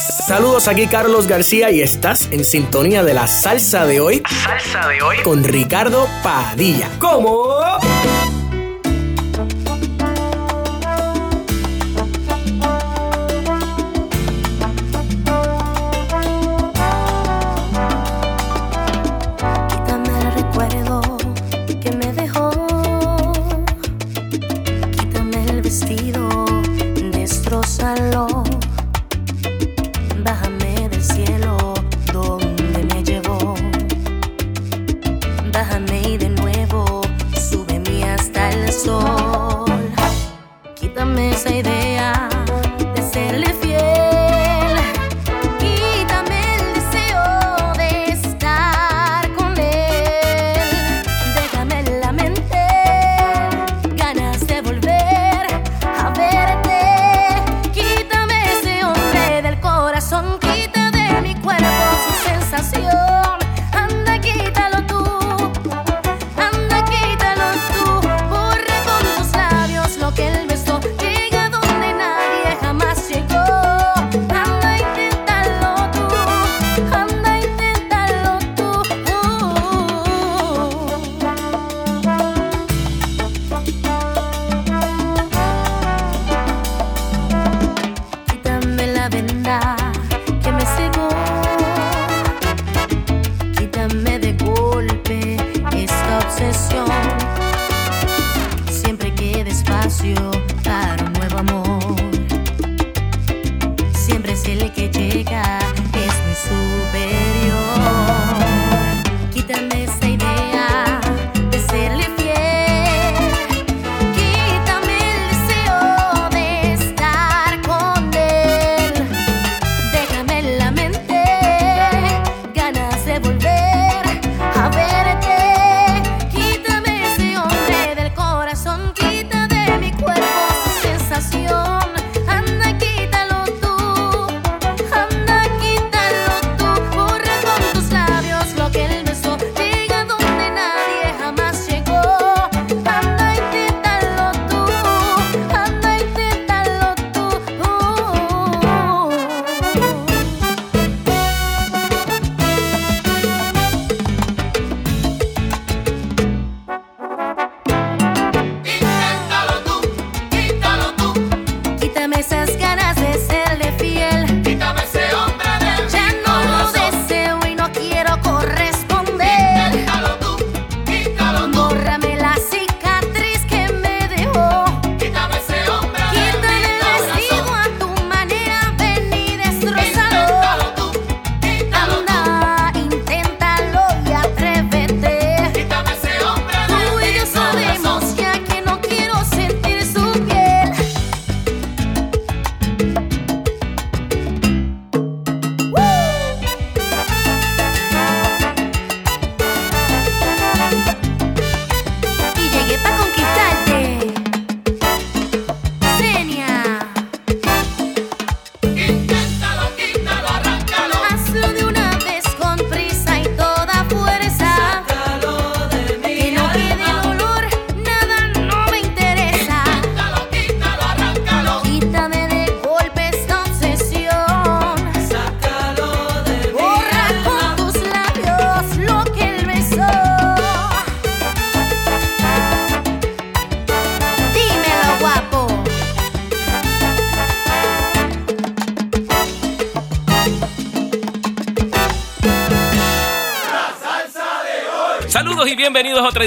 Saludos aquí Carlos García y estás en sintonía de la salsa de hoy. Salsa de hoy con Ricardo Padilla. ¿Cómo?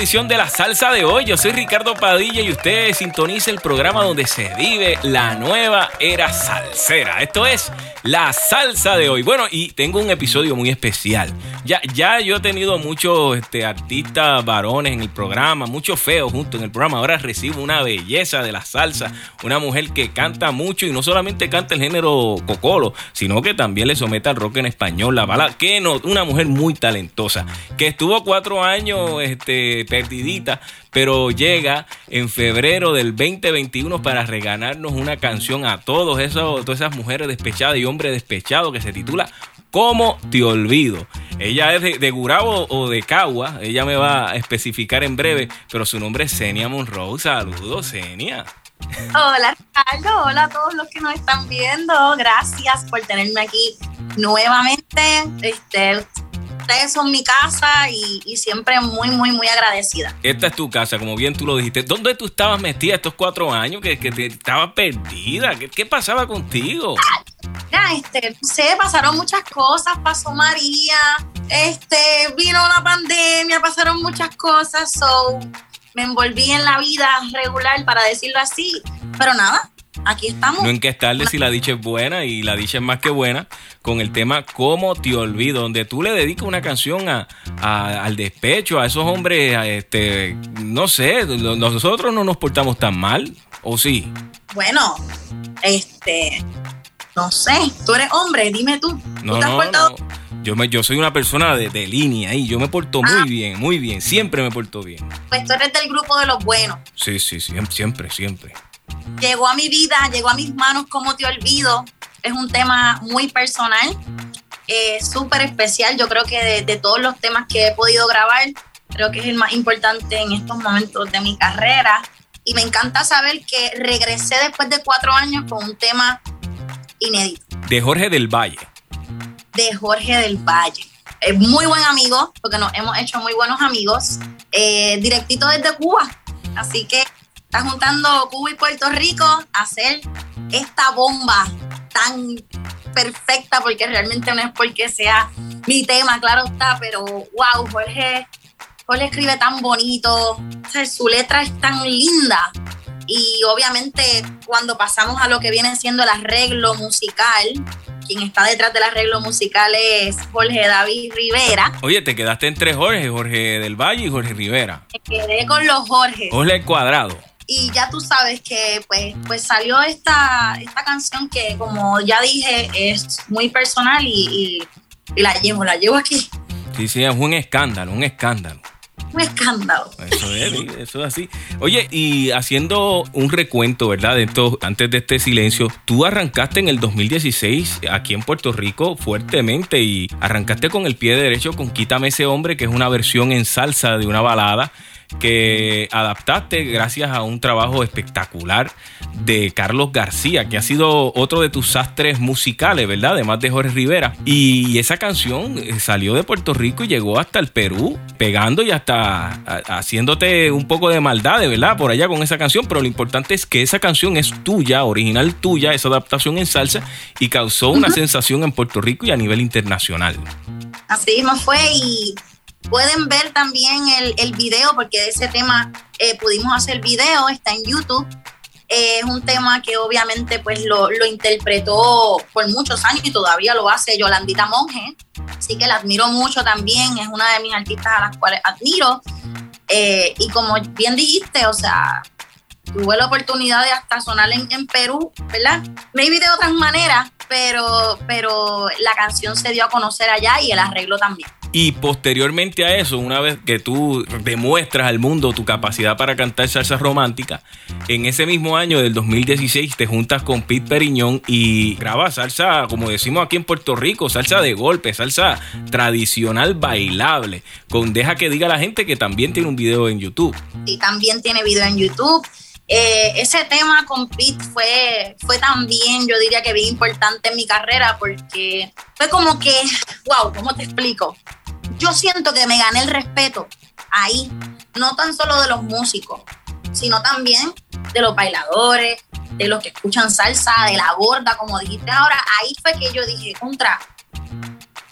De la salsa de hoy. Yo soy Ricardo Padilla y usted sintoniza el programa donde se vive la nueva era salsera. Esto es la salsa de hoy. Bueno, y tengo un episodio muy especial. Ya, ya yo he tenido muchos este, artistas varones en el programa, muchos feos juntos en el programa. Ahora recibo una belleza de la salsa, una mujer que canta mucho y no solamente canta el género cocolo, sino que también le somete al rock en español, la bala. Que no, una mujer muy talentosa, que estuvo cuatro años este, perdidita, pero llega en febrero del 2021 para reganarnos una canción a todos esos, todas esas mujeres despechadas y hombres despechados que se titula ¿Cómo te olvido? Ella es de, Gurabo o de Cagua. Ella me va a especificar en breve, pero su nombre es Senia Monroe. Saludos, Senia. Hola Ricardo, hola a todos los que nos están viendo. Gracias por tenerme aquí nuevamente. Este, ustedes son mi casa y, siempre muy, muy, muy agradecida. Esta es tu casa, como bien tú lo dijiste. ¿Dónde tú estabas metida estos cuatro años que, que te estabas perdida? ¿Qué, pasaba contigo? Ya, este, no sé, pasaron muchas cosas, pasó María, este, vino la pandemia, pasaron muchas cosas, so me envolví en la vida regular, para decirlo así, pero nada, aquí estamos. No en qué estarle si la dicha es buena y la dicha es más que buena con el tema Cómo te olvido, donde tú le dedicas una canción a, al despecho, a esos hombres, este, no sé, nosotros no nos portamos tan mal, ¿o sí? Bueno, este, no sé, tú eres hombre, dime tú. No, te has no, Yo, me, yo soy una persona de, línea y yo me porto muy ah. bien, muy bien, siempre me porto bien. Pues tú eres del grupo de los buenos. Sí, sí, siempre, siempre llegó a mi vida, llegó a mis manos, como te olvido. Es un tema muy personal, eh, súper especial. Yo creo que de, todos los temas que he podido grabar, creo que es el más importante en estos momentos de mi carrera. Y me encanta saber que regresé después de cuatro años con un tema inédito. De Jorge del Valle. De Jorge del Valle. Es muy buen amigo, porque nos hemos hecho muy buenos amigos, eh, directito desde Cuba. Así que está juntando Cuba y Puerto Rico a hacer esta bomba tan perfecta, porque realmente no es porque sea mi tema, claro está, pero wow, Jorge, Jorge escribe tan bonito, su letra es tan linda. Y obviamente cuando pasamos a lo que viene siendo el arreglo musical, quien está detrás del arreglo musical es Jorge David Rivera. Oye, te quedaste entre Jorge, Jorge del Valle y Jorge Rivera. Me quedé con los Jorge. Jorge Cuadrado y ya tú sabes que pues, pues salió esta, esta canción que como ya dije es muy personal y, la llevo, la llevo aquí. Sí, sí, es un escándalo, un escándalo. Un escándalo. Eso es, eso es así. Oye, y haciendo un recuento, ¿verdad? De esto, antes de este silencio, tú arrancaste en el 2016 aquí en Puerto Rico fuertemente y arrancaste con el pie derecho con Quítame ese hombre, que es una versión en salsa de una balada que adaptaste gracias a un trabajo espectacular de Carlos García, que ha sido otro de tus sastres musicales, ¿verdad? Además de Jorge Rivera. Y esa canción eh, salió de Puerto Rico y llegó hasta el Perú, pegando y hasta haciéndote un poco de maldad, ¿verdad? Por allá con esa canción, pero lo importante es que esa canción es tuya, original tuya, esa adaptación en salsa, y causó una sensación en Puerto Rico y a nivel internacional. Así mismo fue y Pueden ver también el, el video, porque de ese tema eh, pudimos hacer video, está en YouTube. Eh, es un tema que obviamente pues lo, lo, interpretó por muchos años y todavía lo hace Yolandita Monge. Así que la admiro mucho también, es una de mis artistas a las cuales admiro. Eh, y como bien dijiste, o sea, tuve la oportunidad de hasta sonar en, en Perú, ¿verdad? Maybe de otras maneras, pero, pero la canción se dio a conocer allá y el arreglo también. Y posteriormente a eso, una vez que tú demuestras al mundo tu capacidad para cantar salsa romántica, en ese mismo año del 2016 te juntas con Pete Periñón y grabas salsa, como decimos aquí en Puerto Rico, salsa de golpe, salsa tradicional bailable, con Deja que diga la gente que también tiene un video en YouTube. Y también tiene video en YouTube. Eh, ese tema con Pete fue, fue también, yo diría que bien importante en mi carrera porque fue como que, wow, ¿cómo te explico? Yo siento que me gané el respeto ahí, no tan solo de los músicos, sino también de los bailadores, de los que escuchan salsa, de la gorda, como dijiste ahora. Ahí fue que yo dije, contra,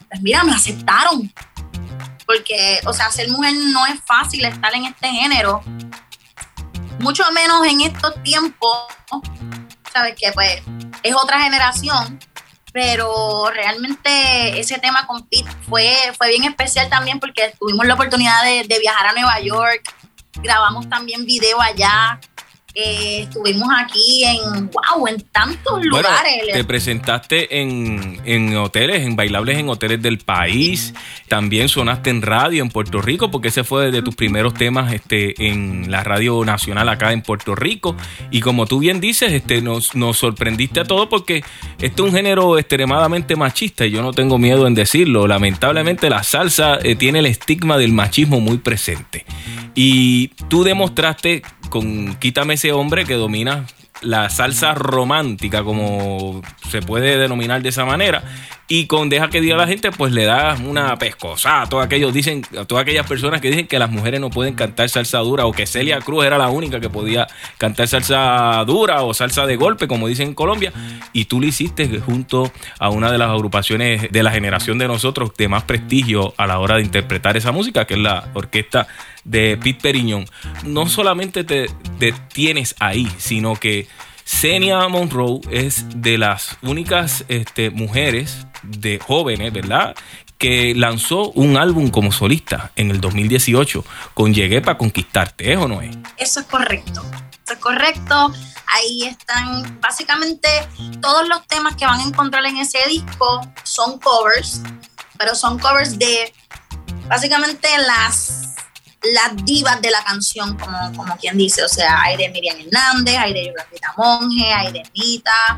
pues mira, me aceptaron. Porque, o sea, ser mujer no es fácil estar en este género. Mucho menos en estos tiempos, ¿sabes? Que pues es otra generación pero realmente ese tema con Pete fue, fue bien especial también porque tuvimos la oportunidad de, de viajar a Nueva York, grabamos también video allá, eh, estuvimos aquí en, wow, en tantos lugares. te presentaste en, en, hoteles, en bailables en hoteles del país. También sonaste en radio en Puerto Rico, porque ese fue de tus primeros temas este, en la radio nacional acá en Puerto Rico. Y como tú bien dices, este, nos, nos sorprendiste a todos porque este es un género extremadamente machista y yo no tengo miedo en decirlo. Lamentablemente la salsa eh, tiene el estigma del machismo muy presente. Y tú demostraste con Quítame ese hombre que domina la salsa romántica, como se puede denominar de esa manera. Y con Deja que diga la gente, pues le da una pescosa a todos aquellos, dicen, a todas aquellas personas que dicen que las mujeres no pueden cantar salsa dura o que Celia Cruz era la única que podía cantar salsa dura o salsa de golpe, como dicen en Colombia. Y tú lo hiciste junto a una de las agrupaciones de la generación de nosotros de más prestigio a la hora de interpretar esa música, que es la orquesta de Pete Periñón. No solamente te, te tienes ahí, sino que Senia Monroe es de las únicas este, mujeres de jóvenes, ¿verdad? Que lanzó un álbum como solista en el 2018 con Llegué para conquistarte, ¿es o no es? Eso es correcto. Eso es correcto. Ahí están básicamente todos los temas que van a encontrar en ese disco son covers, pero son covers de básicamente las las divas de la canción, como, como quien dice. O sea, hay de Miriam Hernández, hay de Yolandita Monge, hay de Mita.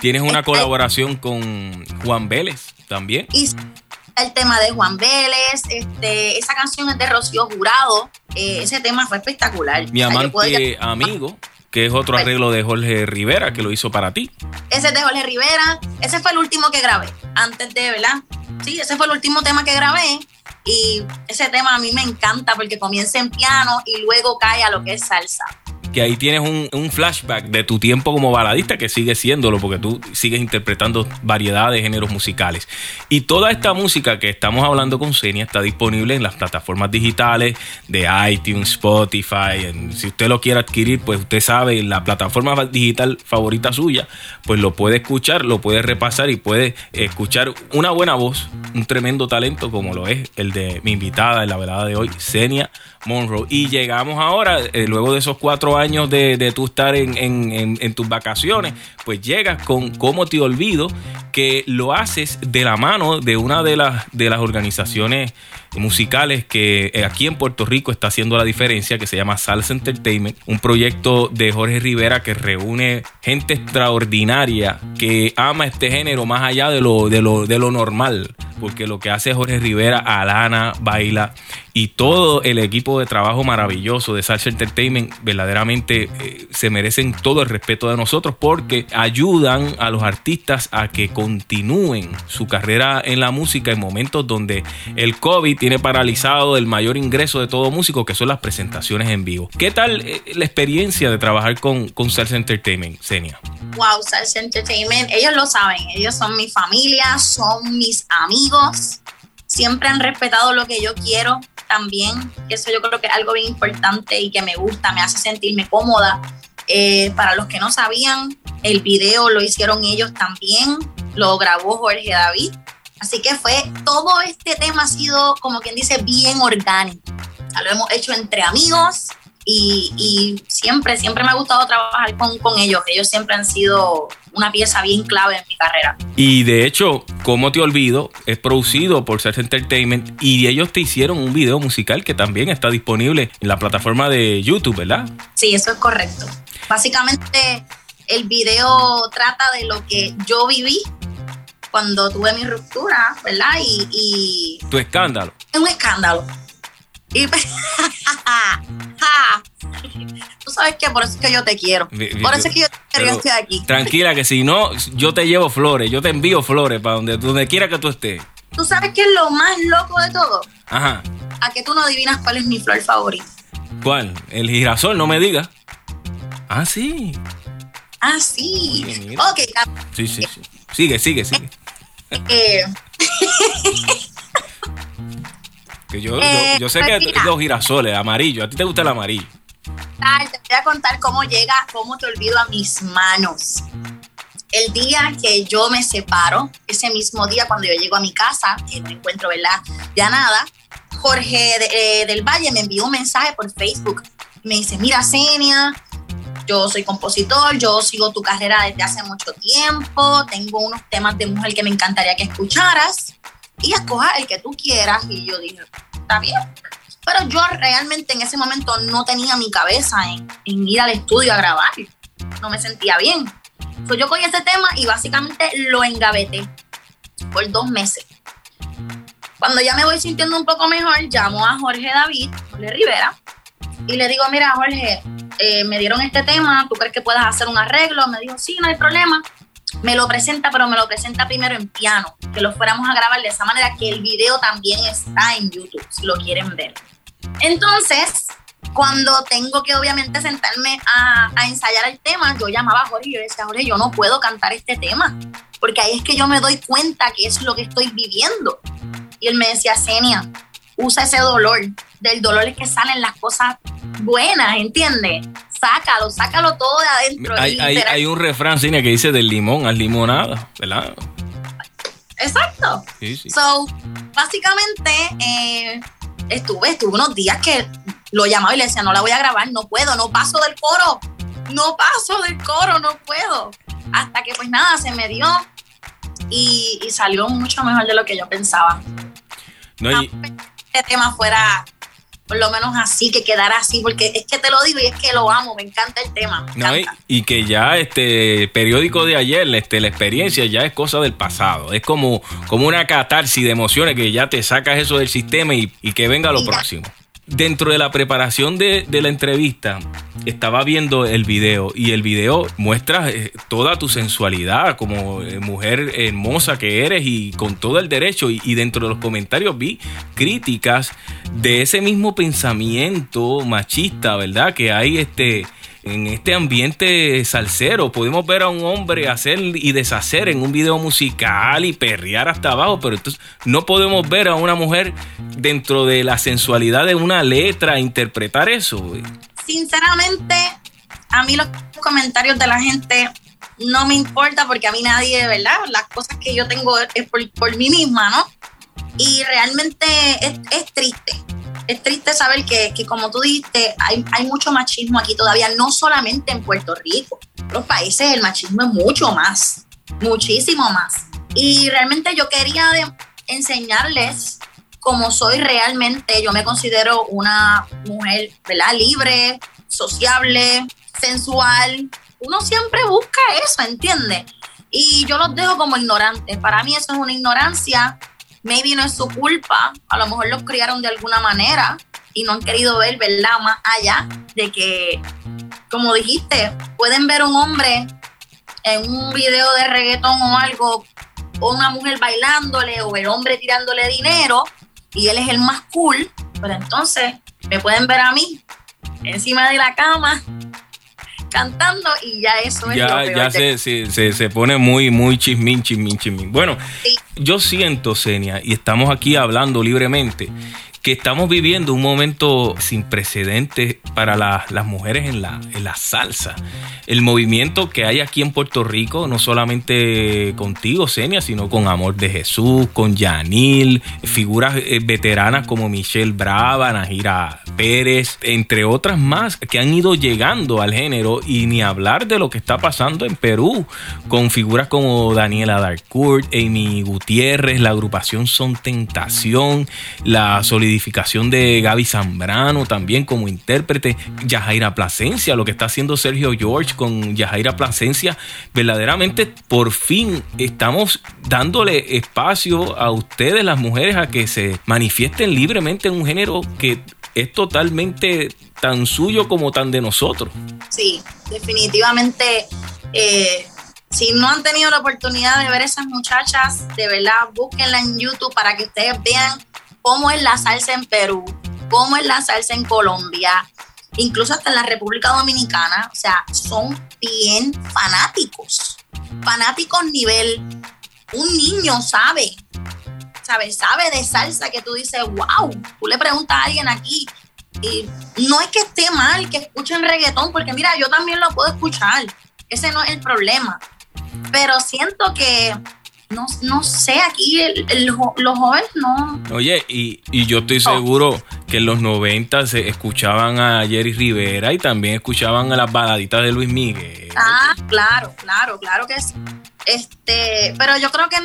Tienes una este, colaboración con Juan Vélez también. Y el tema de Juan Vélez, este, esa canción es de Rocío Jurado. Eh, ese tema fue espectacular. Mi amante amigo que es otro arreglo de Jorge Rivera que lo hizo para ti. Ese es de Jorge Rivera, ese fue el último que grabé, antes de, ¿verdad? Sí, ese fue el último tema que grabé y ese tema a mí me encanta porque comienza en piano y luego cae a lo que es salsa que ahí tienes un, flashback de tu tiempo como baladista, que sigue siéndolo, porque tú sigues interpretando variedad de géneros musicales. Y toda esta música que estamos hablando con Senia está disponible en las plataformas digitales de iTunes, Spotify. si usted lo quiere adquirir, pues usted sabe, la plataforma digital favorita suya, pues lo puede escuchar, lo puede repasar y puede escuchar una buena voz, un tremendo talento como lo es el de mi invitada en la velada de hoy, Senia Monroe. Y llegamos ahora, eh, luego de esos cuatro años de, de tú estar en, en, tus vacaciones, pues llegas con Cómo te olvido, que lo haces de la mano de una de las, de las organizaciones musicales que eh, aquí en Puerto Rico está haciendo la diferencia, que se llama Salsa Entertainment, un proyecto de Jorge Rivera que reúne gente extraordinaria que ama este género más allá de lo, de lo, de lo normal, porque lo que hace Jorge Rivera, Alana, baila y todo el equipo de trabajo maravilloso de Salsa Entertainment verdaderamente eh, se merecen todo el respeto de nosotros porque ayudan a los artistas a que continúen su carrera en la música en momentos donde el COVID tiene paralizado el mayor ingreso de todo músico, que son las presentaciones en vivo. ¿Qué tal eh, la experiencia de trabajar con, con Salsa Entertainment, Senia? Wow, Salsa Entertainment, ellos lo saben, ellos son mi familia, son mis amigos, siempre han respetado lo que yo quiero también, eso yo creo que es algo bien importante y que me gusta, me hace sentirme cómoda. Eh, para los que no sabían, el video lo hicieron ellos también, lo grabó Jorge David, Así que fue, todo este tema ha sido, como quien dice, bien orgánico. lo hemos hecho entre amigos y, siempre, siempre me ha gustado trabajar con, con, ellos. Ellos siempre han sido una pieza bien clave en mi carrera. Y de hecho, como te olvido, es producido por Search Entertainment y ellos te hicieron un video musical que también está disponible en la plataforma de YouTube, ¿verdad? Sí, eso es correcto. Básicamente, el video trata de lo que yo viví cuando tuve mi ruptura, ¿verdad? Y, tu escándalo. Es un escándalo. Y tú sabes que por eso es que yo te quiero. Por eso es que yo, te quiero, yo estoy aquí. Tranquila, que si no, yo te llevo flores, yo te envío flores para donde, donde quiera que tú estés. ¿Tú sabes qué es lo más loco de todo? Ajá. A que tú no adivinas cuál es mi flor favorita. ¿Cuál? El girasol, no me digas. Ah, sí. Ah, sí. ok. Sí, sí, sí. Sigue, sigue, sigue. Eh, que yo, yo, sé que pues los girasoles, amarillo. ¿A ti te gusta el amarillo? te voy a contar cómo llega, cómo te olvido a mis manos. El día que yo me separo, ese mismo día cuando yo llego a mi casa, que no encuentro, ¿verdad? Ya nada, Jorge eh, del Valle me envió un mensaje por Facebook. Me dice, mira, Senia, yo soy compositor, yo sigo tu carrera desde hace mucho tiempo, tengo unos temas de mujer que me encantaría que escucharas y escoja el que tú quieras. Y yo dije, está bien. Pero yo realmente en ese momento no tenía mi cabeza en, ir al estudio a grabar. No me sentía bien. Entonces yo cogí ese tema y básicamente lo engaveté por dos meses. Cuando ya me voy sintiendo un poco mejor, llamo a Jorge David, Jorge Rivera, y le digo, mira Jorge, eh, me dieron este tema, ¿tú crees que puedas hacer un arreglo? Me dijo, sí, no hay problema. Me lo presenta, pero me lo presenta primero en piano, que lo fuéramos a grabar de esa manera que el video también está en YouTube, si lo quieren ver. Entonces, cuando tengo que obviamente sentarme a, ensayar el tema, yo llamaba a Jorge y yo decía, Jorge, yo no puedo cantar este tema, porque ahí es que yo me doy cuenta que es lo que estoy viviendo. Y él me decía, Senia, usa ese dolor, del dolor es que salen las cosas buenas, ¿entiendes? Sácalo, sácalo todo de adentro. Hay, hay, un refrán, Senia, que dice del limón al limonada, ¿verdad? Exacto. Sí, sí. So, básicamente, eh, estuve, estuve unos días que lo llamaba y le decía, no la voy a grabar, no puedo, no paso del coro, no paso del coro, no puedo. Hasta que pues nada, se me dio y, salió mucho mejor de lo que yo pensaba. No, Este tema fuera por lo menos así, que quedara así, porque es que te lo digo y es que lo amo, me encanta el tema. y, que ya este periódico de ayer, este, la experiencia ya es cosa del pasado, es como, como una catarsis de emociones que ya te sacas eso del sistema y, que venga lo próximo dentro de la preparación de, la entrevista, estaba viendo el video y el video muestra eh, toda tu sensualidad como eh, mujer hermosa que eres y con todo el derecho. Y, y, dentro de los comentarios vi críticas de ese mismo pensamiento machista, ¿verdad? Que hay este en este ambiente salsero. Podemos ver a un hombre hacer y deshacer en un video musical y perrear hasta abajo, pero entonces no podemos ver a una mujer dentro de la sensualidad de una letra interpretar eso. Sinceramente, a mí los comentarios de la gente no me importa porque a mí nadie, ¿verdad? Las cosas que yo tengo es por, mí misma, ¿no? Y realmente es triste es triste saber que, como tú dijiste, hay, mucho machismo aquí todavía, no solamente en Puerto Rico. Los países el machismo es mucho más, muchísimo más. Y realmente yo quería enseñarles cómo soy realmente. Yo me considero una mujer, ¿verdad? Libre, sociable, sensual. Uno siempre busca eso, ¿entiendes? Y yo los dejo como ignorantes. Para mí eso es una ignorancia maybe no es su culpa, a lo mejor los criaron de alguna manera y no han querido ver, ¿verdad? Más allá de que, como dijiste, pueden ver un hombre en un video de reggaetón o algo, o una mujer bailándole, o el hombre tirándole dinero, y él es el más cool, pero entonces me pueden ver a mí encima de la cama cantando y ya eso es ya, Ya se, se, se, pone muy, muy chismín, chismín, chismín. Bueno, yo siento, Senia, y estamos aquí hablando libremente, que estamos viviendo un momento sin precedentes para las mujeres en la, en la salsa. El movimiento que hay aquí en Puerto Rico, no solamente contigo, Senia, sino con Amor de Jesús, con Yanil, figuras eh, veteranas como Michelle Brava, Najira Pérez, entre otras más que han ido llegando al género y ni hablar de lo que está pasando en Perú con figuras como Daniela Darcourt, Amy Gutiérrez, la agrupación Son Tentación, la solidificación de Gaby Zambrano también como intérprete, Yajaira Plasencia, lo que está haciendo Sergio George con Yajaira Plasencia, verdaderamente por fin estamos dándole espacio a ustedes las mujeres a que se manifiesten libremente en un género que es totalmente tan suyo como tan de nosotros. Sí, definitivamente. Eh, si no han tenido la oportunidad de ver esas muchachas, de verdad, búsquenla en YouTube para que ustedes vean cómo es la salsa en Perú, cómo es la salsa en Colombia, incluso hasta en la República Dominicana. O sea, son bien fanáticos. Fanáticos nivel, un niño sabe ¿sabes? Sabe de salsa que tú dices, wow, tú le preguntas a alguien aquí y no es que esté mal que escuchen reggaetón, porque mira, yo también lo puedo escuchar, ese no es el problema, pero siento que no, no sé, aquí los jóvenes no. Oye, y, y yo estoy seguro que en los 90 se escuchaban a Jerry Rivera y también escuchaban a las baladitas de Luis Miguel. Ah, claro, claro, claro que sí. Este, pero yo creo que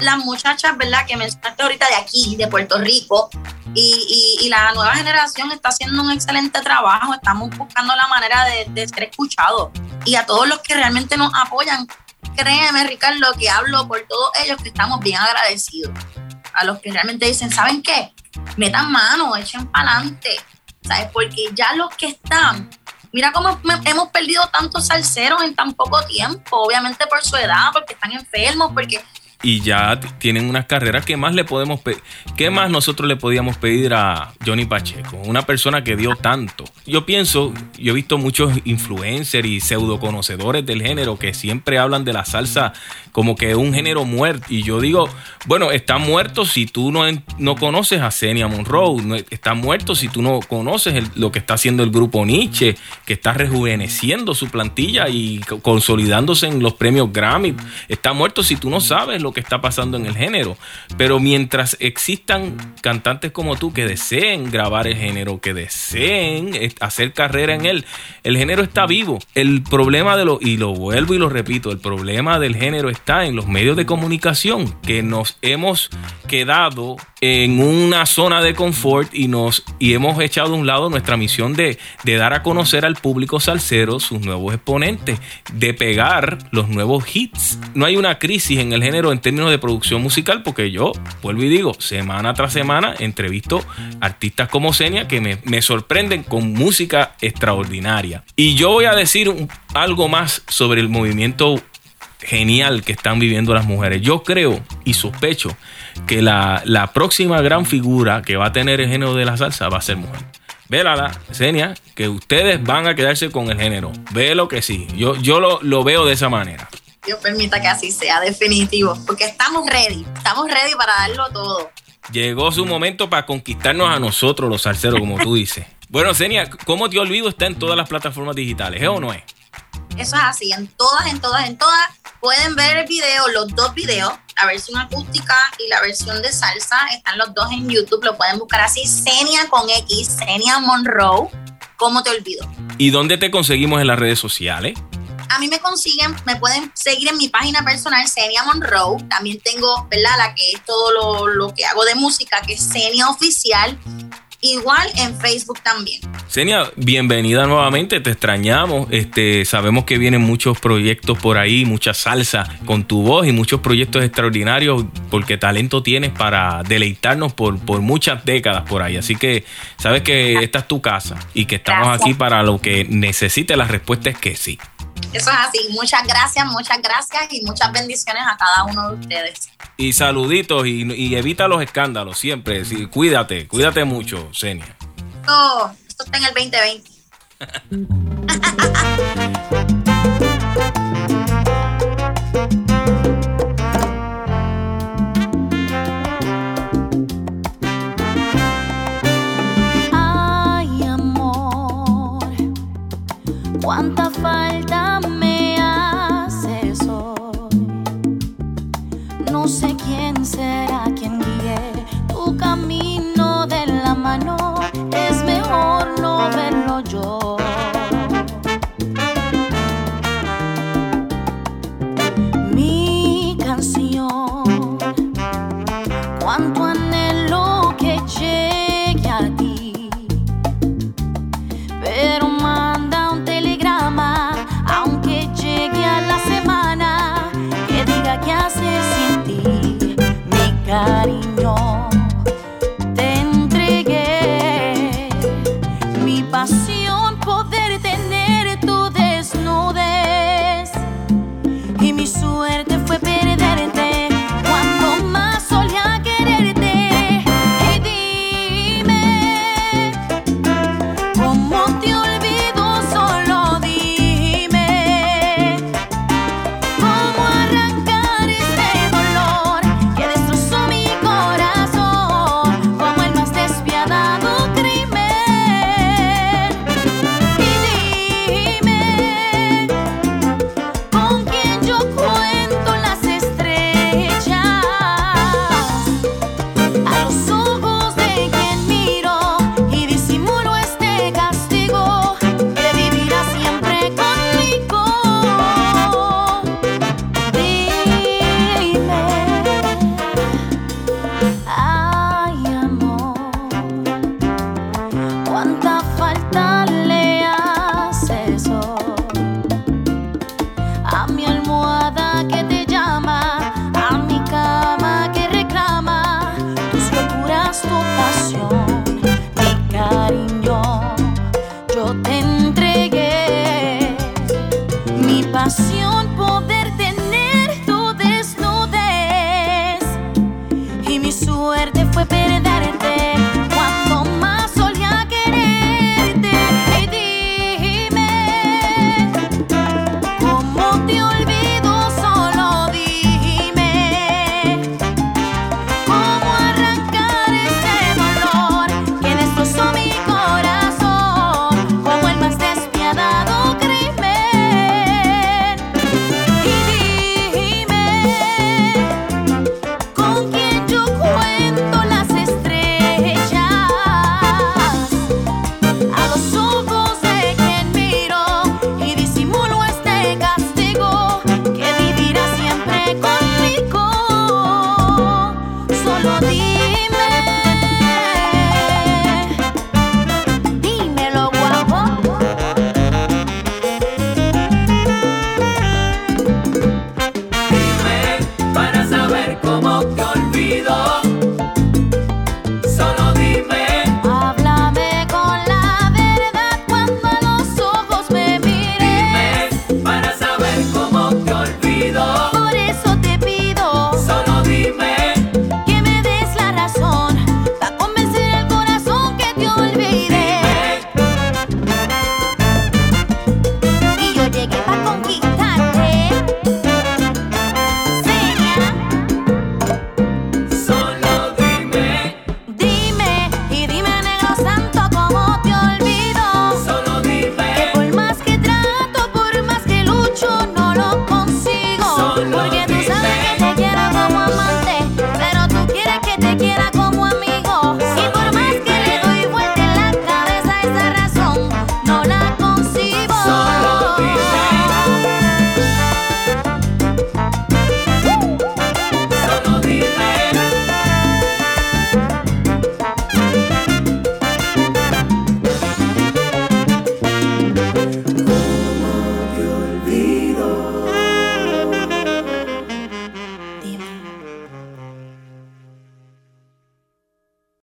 las muchachas, ¿verdad? Que mencionaste ahorita de aquí, de Puerto Rico, y, y, la nueva generación está haciendo un excelente trabajo. Estamos buscando la manera de, de ser escuchados. Y a todos los que realmente nos apoyan, créeme, Ricardo, que hablo por todos ellos que estamos bien agradecidos. A los que realmente dicen, ¿saben qué? Metan mano, echen para adelante. ¿Sabes? Porque ya los que están Mira cómo hemos perdido tantos salseros en tan poco tiempo, obviamente por su edad, porque están enfermos, porque y ya tienen unas carreras que más le podemos ¿Qué más nosotros le podíamos pedir a Johnny Pacheco? Una persona que dio tanto. Yo pienso, yo he visto muchos influencers y pseudo conocedores del género que siempre hablan de la salsa como que es un género muerto. Y yo digo, bueno, está muerto si tú no, no conoces a Senia Monroe. Está muerto si tú no conoces lo que está haciendo el grupo Nietzsche, que está rejuveneciendo su plantilla y consolidándose en los premios Grammy. Está muerto si tú no sabes lo que está pasando en el género. Pero mientras existan cantantes como tú que deseen grabar el género, que deseen hacer carrera en él, el género está vivo. El problema de lo, y lo vuelvo y lo repito, el problema del género está en los medios de comunicación, que nos hemos quedado en una zona de confort y nos y hemos echado a un lado nuestra misión de, de dar a conocer al público salsero sus nuevos exponentes, de pegar los nuevos hits. No hay una crisis en el género en términos de producción musical, porque yo, vuelvo y digo, semana tras semana entrevisto artistas como Senia que me, sorprenden con música extraordinaria. Y yo voy a decir algo más sobre el movimiento genial que están viviendo las mujeres. Yo creo y sospecho que la, próxima gran figura que va a tener el género de la salsa va a ser mujer. Vélala, Senia, que ustedes van a quedarse con el género. Ve lo que sí. Yo, yo lo, lo veo de esa manera. Dios permita que así sea, definitivo, porque estamos ready, estamos ready para darlo todo. Llegó su momento para conquistarnos a nosotros, los salseros, como tú dices. Bueno, Senia, ¿cómo te olvido está en todas las plataformas digitales? ¿Es o no es? Eso es así, en todas, en todas, en todas. Pueden ver el video, los dos videos, la versión acústica y la versión de salsa. Están los dos en YouTube, lo pueden buscar así, Senia con X, Senia Monroe. ¿Cómo te olvido? ¿Y dónde te conseguimos en las redes sociales? A mí me consiguen, me pueden seguir en mi página personal, Senia Monroe. También tengo, ¿verdad? La que es todo lo, lo que hago de música, que es Senia Oficial. Igual en Facebook también. Senia, bienvenida nuevamente, te extrañamos. Este, sabemos que vienen muchos proyectos por ahí, mucha salsa con tu voz y muchos proyectos extraordinarios porque talento tienes para deleitarnos por, por muchas décadas por ahí. Así que sabes que esta es tu casa y que estamos aquí para lo que necesite. La respuesta es que sí. Eso es así. Muchas gracias, muchas gracias y muchas bendiciones a cada uno de ustedes. Y saluditos y, evita los escándalos siempre. Sí, cuídate, cuídate mucho, Senia. Esto, esto está en el 2020. Ay, amor, cuánta falta No sé quién será quien guíe tu camino de la mano. Es mejor no verlo yo.